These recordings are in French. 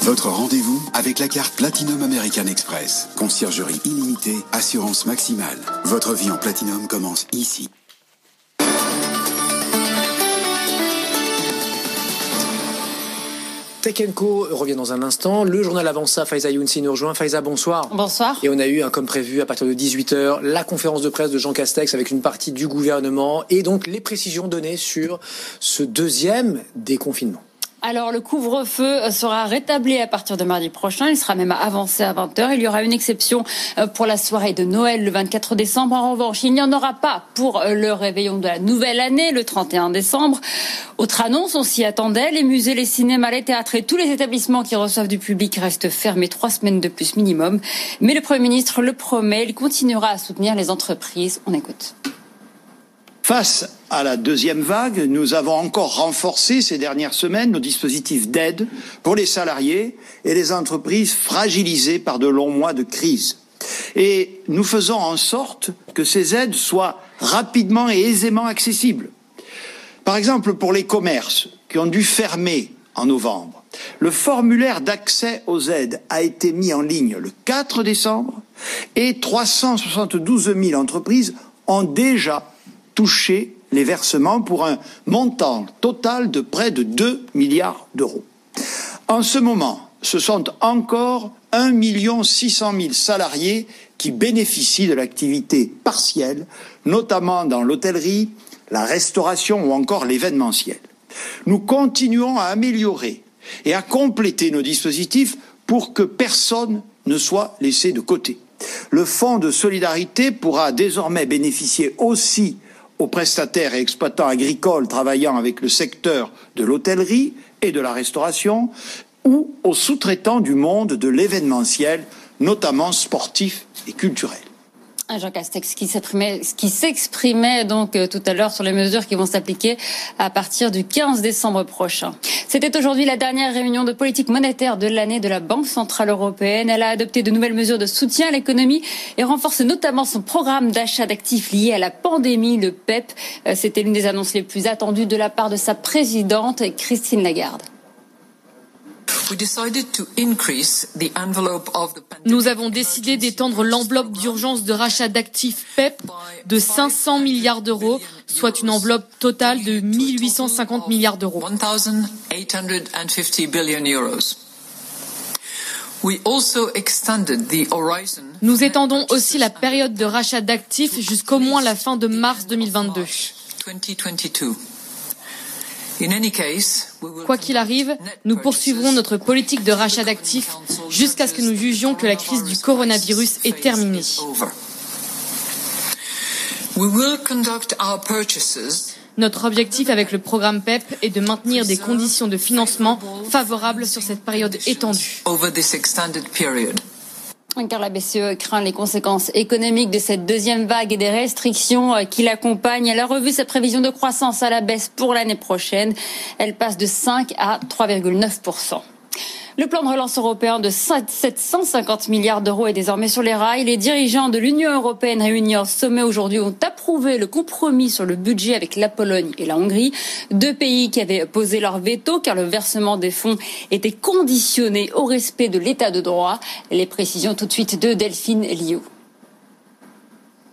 Votre rendez-vous avec la carte Platinum American Express. Conciergerie illimitée, assurance maximale. Votre vie en Platinum commence ici. Tech Co revient dans un instant. Le journal avant ça, Faiza Younsi nous rejoint. Faiza, bonsoir. Bonsoir. Et on a eu, comme prévu, à partir de 18h, la conférence de presse de Jean Castex avec une partie du gouvernement et donc les précisions données sur ce deuxième déconfinement. Alors le couvre-feu sera rétabli à partir de mardi prochain. Il sera même avancé à 20h. Il y aura une exception euh, pour la soirée de Noël le 24 décembre. En revanche, il n'y en aura pas pour euh, le réveillon de la nouvelle année le 31 décembre. Autre annonce, on s'y attendait. Les musées, les cinémas, les théâtres et tous les établissements qui reçoivent du public restent fermés trois semaines de plus minimum. Mais le Premier ministre le promet, il continuera à soutenir les entreprises. On écoute. Face à la deuxième vague, nous avons encore renforcé ces dernières semaines nos dispositifs d'aide pour les salariés et les entreprises fragilisées par de longs mois de crise. Et nous faisons en sorte que ces aides soient rapidement et aisément accessibles. Par exemple, pour les commerces qui ont dû fermer en novembre, le formulaire d'accès aux aides a été mis en ligne le 4 décembre et 372 000 entreprises ont déjà toucher les versements pour un montant total de près de 2 milliards d'euros. En ce moment, ce sont encore 1 600 000 salariés qui bénéficient de l'activité partielle, notamment dans l'hôtellerie, la restauration ou encore l'événementiel. Nous continuons à améliorer et à compléter nos dispositifs pour que personne ne soit laissé de côté. Le fonds de solidarité pourra désormais bénéficier aussi aux prestataires et exploitants agricoles travaillant avec le secteur de l'hôtellerie et de la restauration ou aux sous-traitants du monde de l'événementiel, notamment sportif et culturel. Jean Castex qui s'exprimait donc euh, tout à l'heure sur les mesures qui vont s'appliquer à partir du 15 décembre prochain. C'était aujourd'hui la dernière réunion de politique monétaire de l'année de la Banque centrale européenne. Elle a adopté de nouvelles mesures de soutien à l'économie et renforce notamment son programme d'achat d'actifs lié à la pandémie, le PEP. Euh, c'était l'une des annonces les plus attendues de la part de sa présidente, Christine Lagarde. Nous avons décidé d'étendre l'enveloppe d'urgence de rachat d'actifs PEP de 500 milliards d'euros, soit une enveloppe totale de 1850 milliards d'euros. Nous étendons aussi la période de rachat d'actifs jusqu'au moins la fin de mars 2022. Quoi qu'il arrive, nous poursuivrons notre politique de rachat d'actifs jusqu'à ce que nous jugions que la crise du coronavirus est terminée. Notre objectif avec le programme PEP est de maintenir des conditions de financement favorables sur cette période étendue car la BCE craint les conséquences économiques de cette deuxième vague et des restrictions euh, qui l'accompagnent. Elle a revu sa prévision de croissance à la baisse pour l'année prochaine. Elle passe de 5 à 3,9 Le plan de relance européen de 750 milliards d'euros est désormais sur les rails. Les dirigeants de l'Union européenne réunis au sommet aujourd'hui ont approuvé le compromis sur le budget avec la Pologne et la Hongrie, deux pays qui avaient posé leur veto car le versement des fonds était conditionné au respect de l'état de droit. Les précisions tout de suite de Delphine Liu.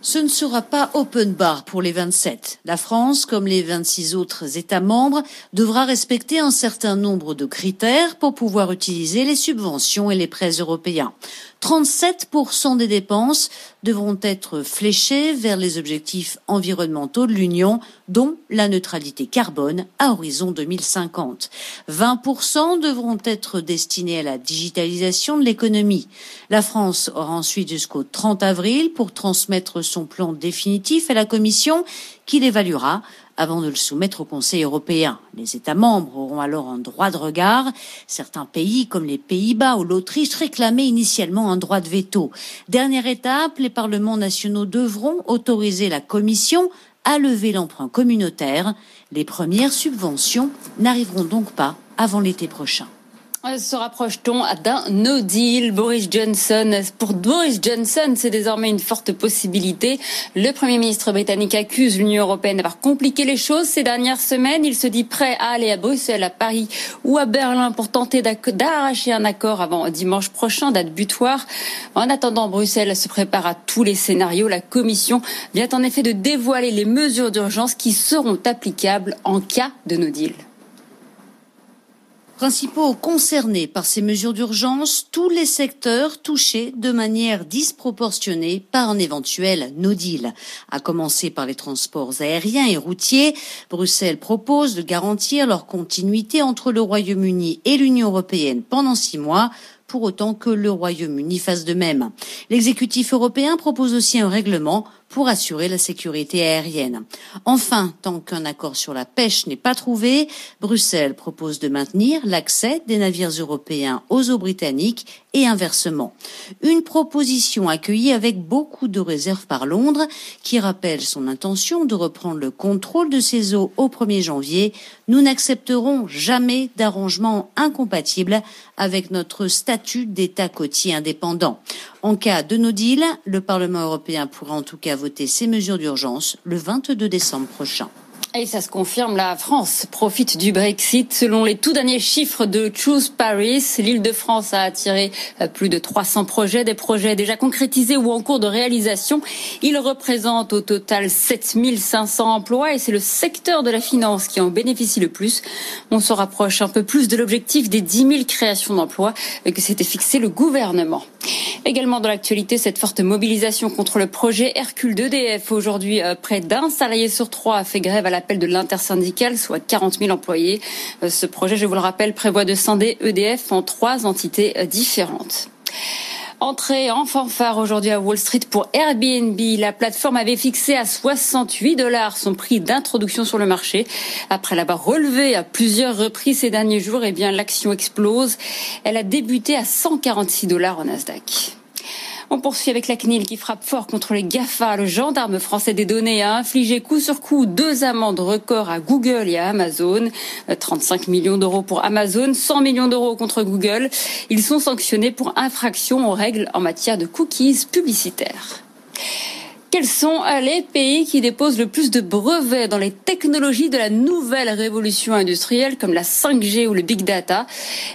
Ce ne sera pas open bar pour les 27. La France, comme les 26 autres États membres, devra respecter un certain nombre de critères pour pouvoir utiliser les subventions et les prêts européens. 37% des dépenses devront être fléchées vers les objectifs environnementaux de l'Union, dont la neutralité carbone à horizon 2050. 20% devront être destinés à la digitalisation de l'économie. La France aura ensuite jusqu'au 30 avril pour transmettre son plan définitif à la Commission qui l'évaluera avant de le soumettre au Conseil européen. Les États membres auront alors un droit de regard. Certains pays, comme les Pays-Bas ou l'Autriche, réclamaient initialement un droit de veto. Dernière étape, les parlements nationaux devront autoriser la Commission à lever l'emprunt communautaire. Les premières subventions n'arriveront donc pas avant l'été prochain. Se rapproche-t-on d'un no deal Boris Johnson Pour Boris Johnson, c'est désormais une forte possibilité. Le Premier ministre britannique accuse l'Union européenne d'avoir compliqué les choses ces dernières semaines. Il se dit prêt à aller à Bruxelles, à Paris ou à Berlin pour tenter d'arracher un accord avant dimanche prochain, date butoir. En attendant, Bruxelles se prépare à tous les scénarios. La Commission vient en effet de dévoiler les mesures d'urgence qui seront applicables en cas de no deal principaux concernés par ces mesures d'urgence, tous les secteurs touchés de manière disproportionnée par un éventuel no deal. À commencer par les transports aériens et routiers, Bruxelles propose de garantir leur continuité entre le Royaume-Uni et l'Union européenne pendant six mois pour autant que le Royaume-Uni fasse de même. L'exécutif européen propose aussi un règlement pour assurer la sécurité aérienne. Enfin, tant qu'un accord sur la pêche n'est pas trouvé, Bruxelles propose de maintenir l'accès des navires européens aux eaux britanniques et inversement. Une proposition accueillie avec beaucoup de réserves par Londres, qui rappelle son intention de reprendre le contrôle de ces eaux au 1er janvier. Nous n'accepterons jamais d'arrangement incompatible avec notre statut d'État côtier indépendant. En cas de no deal, le Parlement européen pourra en tout cas voter ces mesures d'urgence le 22 décembre prochain. Et ça se confirme, la France profite du Brexit. Selon les tout derniers chiffres de Choose Paris, l'île de France a attiré euh, plus de 300 projets, des projets déjà concrétisés ou en cours de réalisation. Ils représentent au total 7500 emplois et c'est le secteur de la finance qui en bénéficie le plus. On se rapproche un peu plus de l'objectif des 10 000 créations d'emplois que s'était fixé le gouvernement. Également dans l'actualité, cette forte mobilisation contre le projet Hercule d'EDF. Aujourd'hui, euh, près d'un salarié sur trois a fait grève à la l'appel de l'intersyndicale, soit 40 000 employés. Euh, ce projet, je vous le rappelle, prévoit de scinder EDF en trois entités euh, différentes. Entrée en fanfare aujourd'hui à Wall Street pour Airbnb. La plateforme avait fixé à 68 dollars son prix d'introduction sur le marché. Après l'avoir relevé à plusieurs reprises ces derniers jours, eh bien, l'action explose. Elle a débuté à 146 dollars au Nasdaq. On poursuit avec la CNIL qui frappe fort contre les GAFA. Le gendarme français des données a infligé coup sur coup deux amendes records à Google et à Amazon. 35 euh, millions d'euros pour Amazon, 100 millions d'euros contre Google. Ils sont sanctionnés pour infraction aux règles en matière de cookies publicitaires. Quels sont euh, les pays qui déposent le plus de brevets dans les technologies de la nouvelle révolution industrielle comme la 5G ou le big data?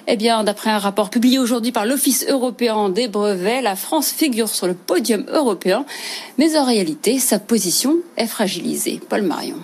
Eh bien, d'après un rapport publié aujourd'hui par l'Office européen des brevets, la France figure sur le podium européen, mais en réalité, sa position est fragilisée. Paul Marion.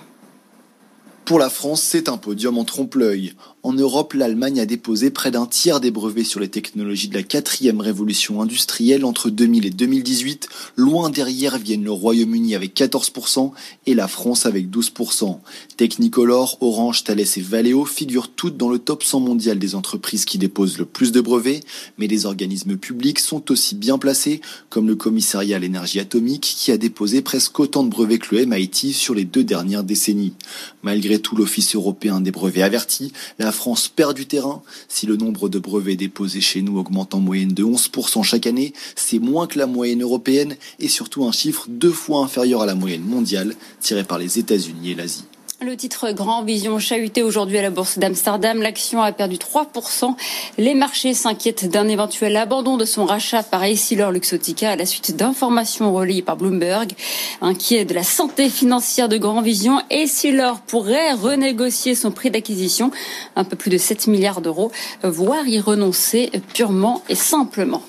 Pour la France, c'est un podium en trompe-l'œil. En Europe, l'Allemagne a déposé près d'un tiers des brevets sur les technologies de la quatrième révolution industrielle entre 2000 et 2018. Loin derrière viennent le Royaume-Uni avec 14% et la France avec 12%. Technicolor, Orange, Thales et Valeo figurent toutes dans le top 100 mondial des entreprises qui déposent le plus de brevets, mais les organismes publics sont aussi bien placés, comme le commissariat à l'énergie atomique qui a déposé presque autant de brevets que le MIT sur les deux dernières décennies. Malgré tout, l'Office européen des brevets avertit, la la France perd du terrain. Si le nombre de brevets déposés chez nous augmente en moyenne de 11% chaque année, c'est moins que la moyenne européenne et surtout un chiffre deux fois inférieur à la moyenne mondiale tirée par les États-Unis et l'Asie. Le titre Grand Vision chahuté aujourd'hui à la bourse d'Amsterdam. L'action a perdu 3%. Les marchés s'inquiètent d'un éventuel abandon de son rachat par Essilor Luxotica à la suite d'informations relayées par Bloomberg. Inquiet de la santé financière de Grand Vision, Essilor pourrait renégocier son prix d'acquisition, un peu plus de 7 milliards d'euros, voire y renoncer purement et simplement.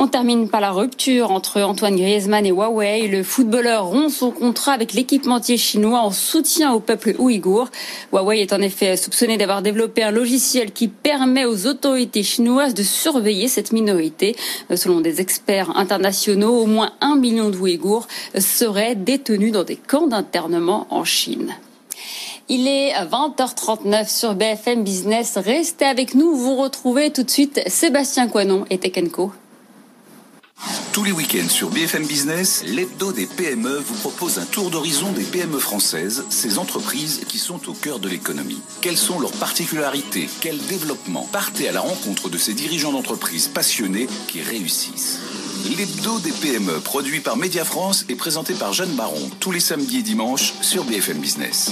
On termine par la rupture entre Antoine Griezmann et Huawei. Le footballeur rompt son contrat avec l'équipementier chinois en soutien au peuple ouïghour. Huawei est en effet soupçonné d'avoir développé un logiciel qui permet aux autorités chinoises de surveiller cette minorité. Selon des experts internationaux, au moins un million d'Ouïghours seraient détenus dans des camps d'internement en Chine. Il est 20h39 sur BFM Business. Restez avec nous. Vous retrouvez tout de suite Sébastien Coinon et Tekenko. Tous les week-ends sur BFM Business, l'hebdo des PME vous propose un tour d'horizon des PME françaises, ces entreprises qui sont au cœur de l'économie. Quelles sont leurs particularités? Quel développement? Partez à la rencontre de ces dirigeants d'entreprises passionnés qui réussissent. L'hebdo des PME, produit par Média France et présenté par Jeanne Baron, tous les samedis et dimanches sur BFM Business.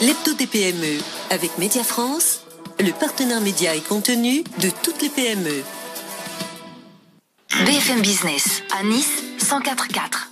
L'hebdo des PME, avec Média France, le partenaire média et contenu de toutes les PME. BFM Business à Nice 104.4.